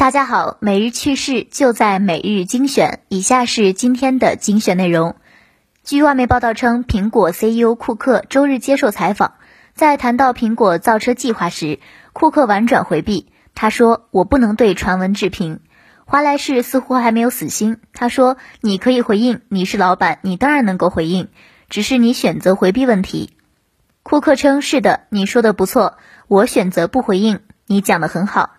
大家好，每日趣事就在每日精选。以下是今天的精选内容。据外媒报道称，苹果 CEO 库克周日接受采访，在谈到苹果造车计划时，库克婉转回避。他说：“我不能对传闻置评。”华莱士似乎还没有死心。他说：“你可以回应，你是老板，你当然能够回应，只是你选择回避问题。”库克称：“是的，你说的不错，我选择不回应。你讲的很好。”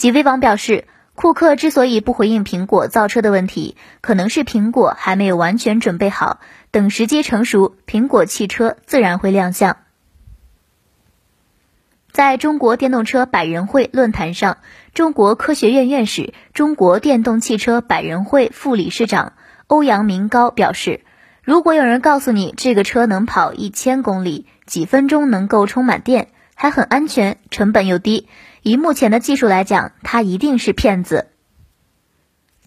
极微网表示，库克之所以不回应苹果造车的问题，可能是苹果还没有完全准备好，等时机成熟，苹果汽车自然会亮相。在中国电动车百人会论坛上，中国科学院院士、中国电动汽车百人会副理事长欧阳明高表示，如果有人告诉你这个车能跑一千公里，几分钟能够充满电，还很安全，成本又低。以目前的技术来讲，他一定是骗子。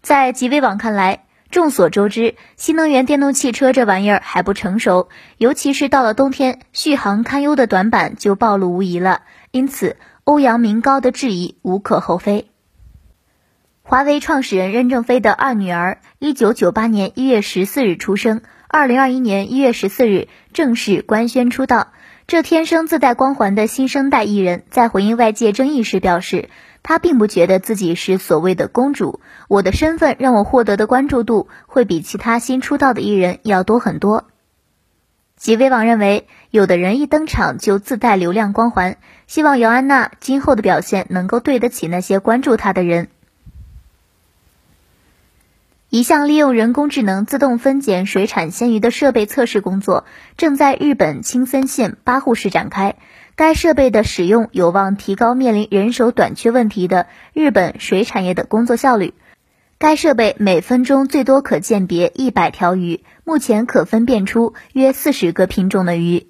在极微网看来，众所周知，新能源电动汽车这玩意儿还不成熟，尤其是到了冬天，续航堪忧的短板就暴露无遗了。因此，欧阳明高的质疑无可厚非。华为创始人任正非的二女儿，一九九八年一月十四日出生，二零二一年一月十四日正式官宣出道。这天生自带光环的新生代艺人，在回应外界争议时表示，他并不觉得自己是所谓的公主。我的身份让我获得的关注度会比其他新出道的艺人要多很多。极微网认为，有的人一登场就自带流量光环，希望姚安娜今后的表现能够对得起那些关注她的人。一项利用人工智能自动分拣水产鲜鱼的设备测试工作正在日本青森县八户市展开。该设备的使用有望提高面临人手短缺问题的日本水产业的工作效率。该设备每分钟最多可鉴别一百条鱼，目前可分辨出约四十个品种的鱼。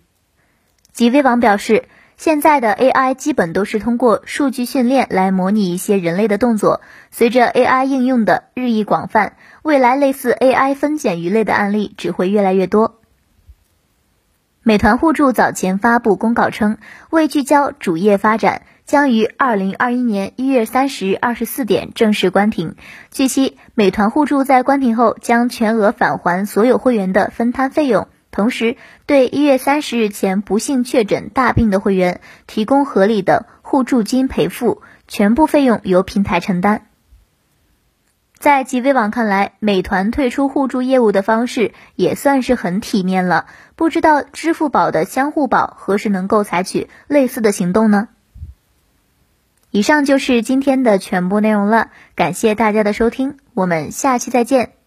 极微网表示。现在的 AI 基本都是通过数据训练来模拟一些人类的动作。随着 AI 应用的日益广泛，未来类似 AI 分拣鱼类的案例只会越来越多。美团互助早前发布公告称，为聚焦主业发展，将于二零二一年一月三十日二十四点正式关停。据悉，美团互助在关停后将全额返还所有会员的分摊费用。同时，对一月三十日前不幸确诊大病的会员提供合理的互助金赔付，全部费用由平台承担。在极微网看来，美团退出互助业务的方式也算是很体面了。不知道支付宝的相互宝何时能够采取类似的行动呢？以上就是今天的全部内容了，感谢大家的收听，我们下期再见。